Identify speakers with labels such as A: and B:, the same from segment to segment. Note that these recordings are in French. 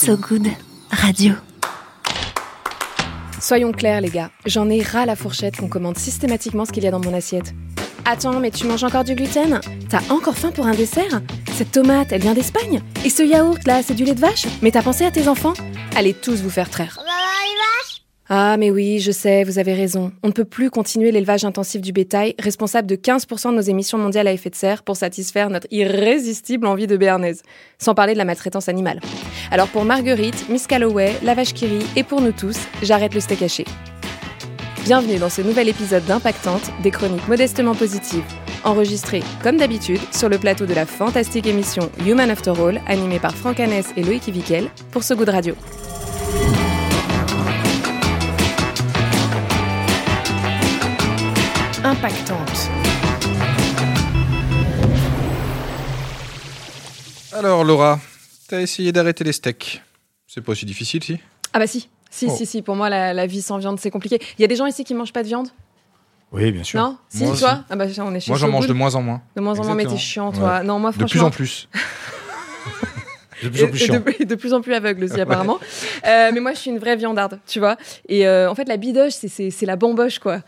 A: So Good Radio.
B: Soyons clairs, les gars, j'en ai ras la fourchette qu'on commande systématiquement ce qu'il y a dans mon assiette. Attends, mais tu manges encore du gluten? T'as encore faim pour un dessert? Cette tomate, elle vient d'Espagne? Et ce yaourt là, c'est du lait de vache? Mais t'as pensé à tes enfants? Allez tous vous faire traire. Ah, mais oui, je sais, vous avez raison. On ne peut plus continuer l'élevage intensif du bétail, responsable de 15% de nos émissions mondiales à effet de serre, pour satisfaire notre irrésistible envie de béarnaise. Sans parler de la maltraitance animale. Alors pour Marguerite, Miss Calloway, la vache qui rit, et pour nous tous, j'arrête le steak haché. Bienvenue dans ce nouvel épisode d'Impactante, des chroniques modestement positives, enregistrées, comme d'habitude, sur le plateau de la fantastique émission Human After All, animée par Franck Hanès et Loïc Ivikel, pour ce goût de radio. Impactante.
C: Alors Laura, t'as essayé d'arrêter les steaks. C'est pas aussi difficile, si?
B: Ah bah si, si,
C: Oh.
B: si, si, pour moi la, la vie sans viande c'est compliqué. Il y a des gens ici qui mangent pas de viande?
C: Oui, bien sûr.
B: Non? Si,
C: Moi
B: toi. Ah bah on est chez
C: Moi, j'en mange de moins en moins.
B: De moins en moins, mais t'es chiant, toi.
C: Ouais.
B: Non, moi,
C: De plus
B: franchement.
C: en plus. de plus en plus chiant.
B: de, de plus en plus aveugle aussi, apparemment. Euh, mais moi, je suis une vraie viandarde, tu vois. Et euh, en fait, la bidoche, c'est- c'est c'est la bamboche, quoi.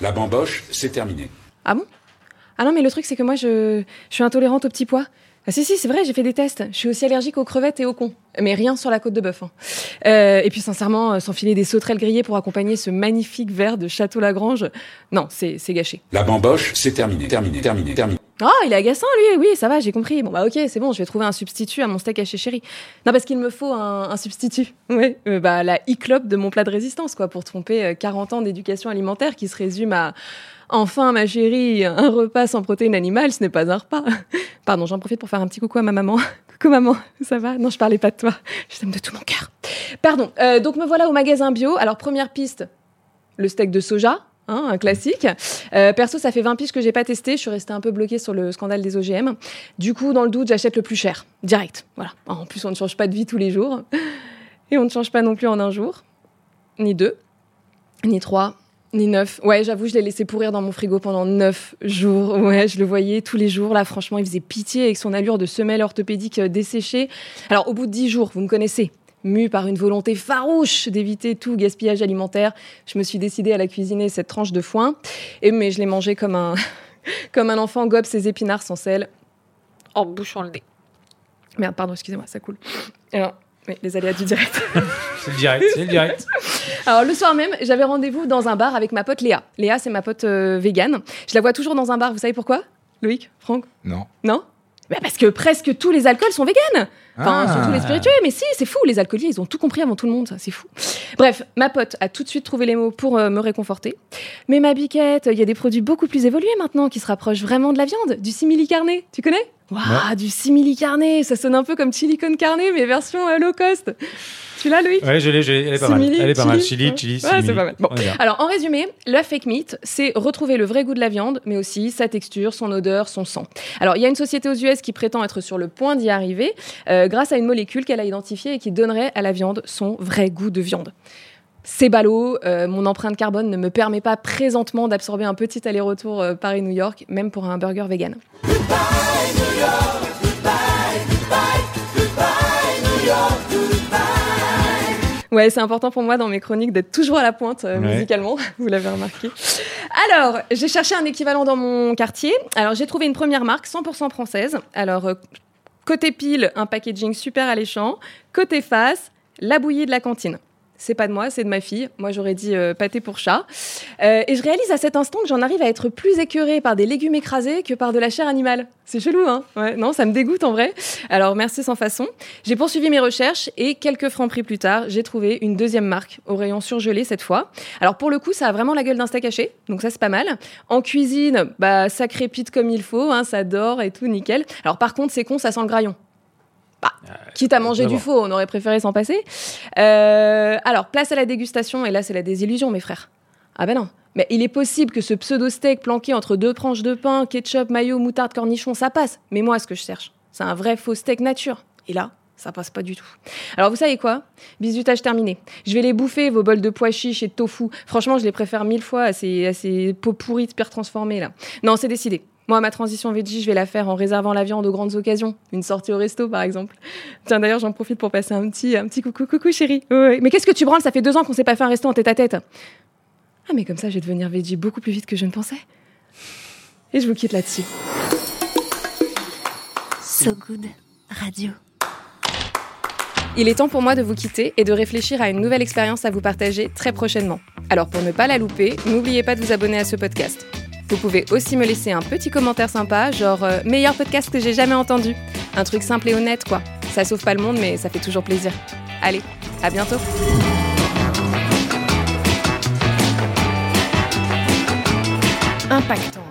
D: La bamboche, c'est terminé.
B: Ah bon? Ah non, mais le truc, c'est que moi, je, suis intolérante au petit pois. Ah si, si, c'est vrai, j'ai fait des tests. Je suis aussi allergique aux crevettes et aux cons. Mais rien sur la côte de bœuf. hein. Euh, et puis, sincèrement, euh, s'enfiler des sauterelles grillées pour accompagner ce magnifique verre de Château Lagrange, non, c'est c'est gâché.
D: La bamboche, c'est terminé. Terminé, terminé, terminé.
B: Ah, il est agaçant, lui. Oui, ça va, j'ai compris. Bon, bah, ok, c'est bon, je vais trouver un substitut à mon steak haché chéri. Non, parce qu'il me faut un, un substitut. Ouais, euh, bah, la e-clope de mon plat de résistance, quoi, pour tromper euh, 40 ans d'éducation alimentaire qui se résume à Enfin, ma chérie, un repas sans protéines animales, ce n'est pas un repas. Pardon, j'en profite pour faire un petit coucou à ma maman. Coucou maman, ça va Non, je parlais pas de toi. Je t'aime de tout mon cœur. Pardon, euh, donc me voilà au magasin bio. Alors, première piste, le steak de soja. hein, un classique. Euh, perso, ça fait 20 piges que j'ai pas testé. Je suis restée un peu bloquée sur le scandale des OGM. Du coup, dans le doute, j'achète le plus cher, direct. Voilà. En plus, on ne change pas de vie tous les jours. Et on ne change pas non plus en un jour. Ni deux. Ni trois. Ni neuf. Ouais, j'avoue, je l'ai laissé pourrir dans mon frigo pendant neuf jours. Ouais, je le voyais tous les jours. Là, franchement, il faisait pitié avec son allure de semelle orthopédique euh, desséchée. Alors, au bout de dix jours, vous me connaissez. Mue par une volonté farouche d'éviter tout gaspillage alimentaire, je me suis décidée à la cuisiner cette tranche de foin. Et mais je l'ai mangé comme un, comme un enfant gobe ses épinards sans sel, en bouchant le nez. Merde, pardon, excusez-moi, ça coule. Alors, oui, les aléas du direct.
C: C'est le direct, c'est le direct.
B: Alors le soir même, j'avais rendez-vous dans un bar avec ma pote Léa. Léa, c'est ma pote euh, végane. Je la vois toujours dans un bar, vous savez pourquoi Loïc Franck?
C: Non.
B: Non? Bah Parce que presque tous les alcools sont véganes. Enfin,
C: Ah.
B: surtout les spiritueux, mais si, c'est fou, les alcooliers, ils ont tout compris avant tout le monde, ça, c'est fou. Bref, ma pote a tout de suite trouvé les mots pour euh, me réconforter. Mais ma biquette, il y a des produits beaucoup plus évolués maintenant qui se rapprochent vraiment de la viande, du simili carné, tu connais? Waouh, du simili carné, ça sonne un peu comme chili con carne, mais version euh, low cost. Tu l'as, Loïc
E: Ouais, je l'ai, je l'ai, elle est pas mal. Elle est pas mal.
B: chili,
E: Chili,
B: ouais. c'est pas mal. Bon. Alors, en résumé, le fake meat, c'est retrouver le vrai goût de la viande, mais aussi sa texture, son odeur, son sang. Alors, il y a une société aux US qui prétend être sur le point d'y arriver euh, grâce à une molécule qu'elle a identifiée et qui donnerait à la viande son vrai goût de viande. C'est ballot, euh, mon empreinte carbone ne me permet pas présentement d'absorber un petit aller-retour euh, Paris-New York, même pour un burger vegan. Ouais, c'est important pour moi dans mes chroniques d'être toujours à la pointe euh,
E: Ouais.
B: musicalement, vous l'avez remarqué. Alors, j'ai cherché un équivalent dans mon quartier. Alors, j'ai trouvé une première marque 100% française. Alors, euh, côté pile, un packaging super alléchant. Côté face, la bouillie de la cantine. C'est pas de moi, c'est de ma fille. Moi, j'aurais dit euh, pâté pour chat. Euh, et je réalise à cet instant que j'en arrive à être plus écœurée par des légumes écrasés que par de la chair animale. C'est chelou, hein? Ouais, non, ça me dégoûte en vrai. Alors, merci sans façon. J'ai poursuivi mes recherches et quelques francs prix plus tard, j'ai trouvé une deuxième marque au rayon surgelé cette fois. Alors, pour le coup, ça a vraiment la gueule d'un steak haché, donc ça, c'est pas mal. En cuisine, bah, ça crépite comme il faut, hein, ça dort et tout, nickel. Alors, par contre, c'est con, ça sent le graillon. Bah, quitte à manger du faux, on aurait préféré s'en passer. Euh, alors, place à la dégustation, et là, c'est la désillusion, mes frères. Ah ben non. Mais il est possible que ce pseudo-steak planqué entre deux tranches de pain, ketchup, mayo, moutarde, cornichon, ça passe. Mais moi, ce que je cherche, c'est un vrai faux steak nature. Et là, ça passe pas du tout. Alors, vous savez quoi? Bisutage terminé. Je vais les bouffer, vos bols de pois chiches et de tofu. Franchement, je les préfère mille fois à ces, à ces pots pourris de pierre transformés, là. Non, c'est décidé. Moi, ma transition veggie, je vais la faire en réservant la viande aux grandes occasions. Une sortie au resto, par exemple. Tiens, d'ailleurs, j'en profite pour passer un petit, un petit coucou, coucou, chérie. Mais qu'est-ce que tu branles? Ça fait deux ans qu'on s'est pas fait un resto en tête à tête. Ah, mais comme ça, je vais devenir veggie beaucoup plus vite que je ne pensais. Et je vous quitte là-dessus.
A: So Good Radio.
B: Il est temps pour moi de vous quitter et de réfléchir à une nouvelle expérience à vous partager très prochainement. Alors pour ne pas la louper, n'oubliez pas de vous abonner à ce podcast. Vous pouvez aussi me laisser un petit commentaire sympa, genre euh, meilleur podcast que j'ai jamais entendu. Un truc simple et honnête quoi. Ça sauve pas le monde mais ça fait toujours plaisir. Allez, à bientôt.
E: Impactante.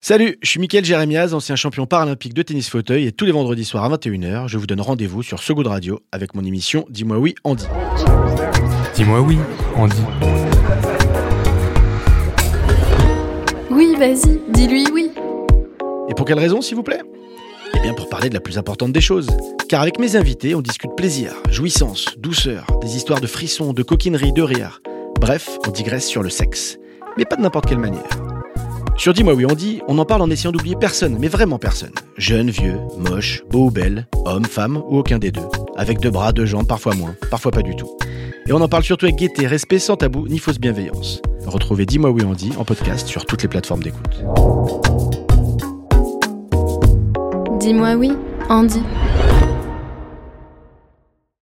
F: Salut, je suis Mickaël Jérémiaz, ancien champion paralympique de tennis fauteuil et tous les vendredis soirs à 21h, je vous donne rendez-vous sur Good Radio avec mon émission Dis-moi oui Andy.
G: Dis-moi oui, Andy.
A: Oui, vas-y, dis-lui oui.
F: Et pour quelle raison s'il vous plaît? Eh bien pour parler de la plus importante des choses. Car avec mes invités, on discute plaisir, jouissance, douceur, des histoires de frissons, de coquinerie, de rire. Bref, on digresse sur le sexe. Mais pas de n'importe quelle manière. Sur Dis-moi oui on dit, on en parle en essayant d'oublier personne, mais vraiment personne. Jeune, vieux, moche, beau ou belle, homme, femme ou aucun des deux. Avec deux bras, deux jambes, parfois moins, parfois pas du tout. Et on en parle surtout avec gaieté, respect, sans tabou, ni fausse bienveillance. Retrouvez Dis-moi oui on dit en podcast sur toutes les plateformes d'écoute.
A: Dis-moi oui, Andy.